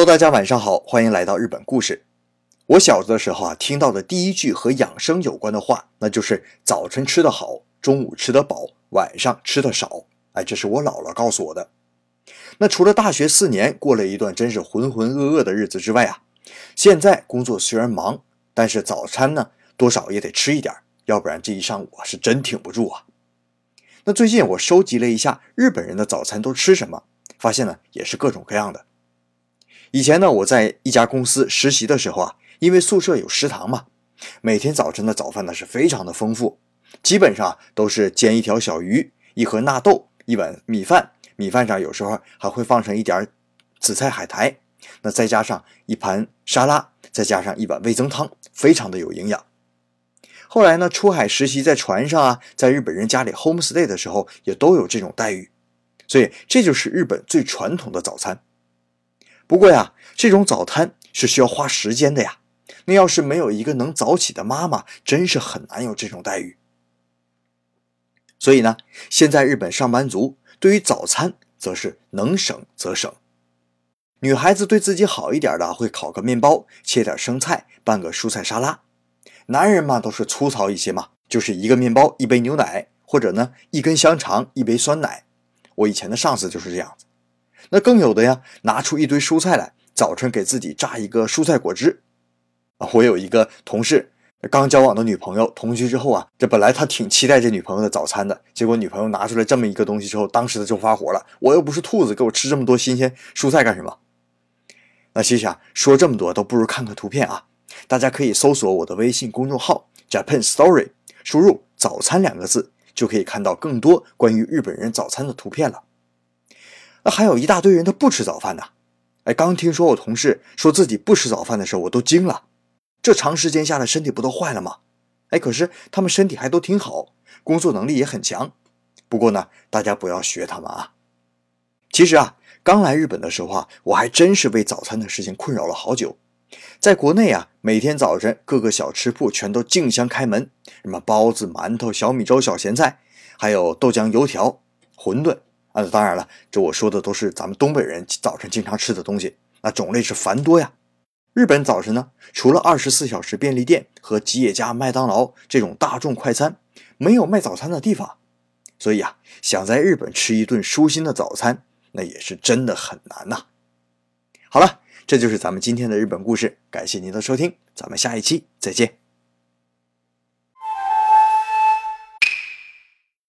Hello，大家晚上好，欢迎来到日本故事。我小的时候啊，听到的第一句和养生有关的话，那就是早晨吃得好，中午吃得饱，晚上吃得少。哎，这是我姥姥告诉我的。那除了大学四年过了一段真是浑浑噩噩的日子之外啊，现在工作虽然忙，但是早餐呢，多少也得吃一点，要不然这一上午是真挺不住啊。那最近我收集了一下日本人的早餐都吃什么，发现呢，也是各种各样的。以前呢，我在一家公司实习的时候啊，因为宿舍有食堂嘛，每天早晨的早饭呢是非常的丰富，基本上都是煎一条小鱼、一盒纳豆、一碗米饭，米饭上有时候还会放上一点紫菜海苔，那再加上一盘沙拉，再加上一碗味增汤，非常的有营养。后来呢，出海实习在船上啊，在日本人家里 home stay 的时候，也都有这种待遇，所以这就是日本最传统的早餐。不过呀，这种早餐是需要花时间的呀。那要是没有一个能早起的妈妈，真是很难有这种待遇。所以呢，现在日本上班族对于早餐则是能省则省。女孩子对自己好一点的，会烤个面包，切点生菜，拌个蔬菜沙拉。男人嘛，都是粗糙一些嘛，就是一个面包，一杯牛奶，或者呢，一根香肠，一杯酸奶。我以前的上司就是这样子。那更有的呀，拿出一堆蔬菜来，早晨给自己榨一个蔬菜果汁。啊，我有一个同事，刚交往的女朋友同居之后啊，这本来他挺期待这女朋友的早餐的，结果女朋友拿出来这么一个东西之后，当时他就发火了。我又不是兔子，给我吃这么多新鲜蔬菜干什么？那其实啊，说这么多都不如看看图片啊。大家可以搜索我的微信公众号 Japan Story，输入“早餐”两个字，就可以看到更多关于日本人早餐的图片了。那还有一大堆人他不吃早饭呢，哎，刚听说我同事说自己不吃早饭的时候，我都惊了。这长时间下来，身体不都坏了吗？哎，可是他们身体还都挺好，工作能力也很强。不过呢，大家不要学他们啊。其实啊，刚来日本的时候啊，我还真是为早餐的事情困扰了好久。在国内啊，每天早晨各个小吃铺全都竞相开门，什么包子、馒头、小米粥、小咸菜，还有豆浆、油条、馄饨。啊，当然了，这我说的都是咱们东北人早晨经常吃的东西，那种类是繁多呀。日本早晨呢，除了二十四小时便利店和吉野家、麦当劳这种大众快餐，没有卖早餐的地方。所以啊，想在日本吃一顿舒心的早餐，那也是真的很难呐。好了，这就是咱们今天的日本故事，感谢您的收听，咱们下一期再见。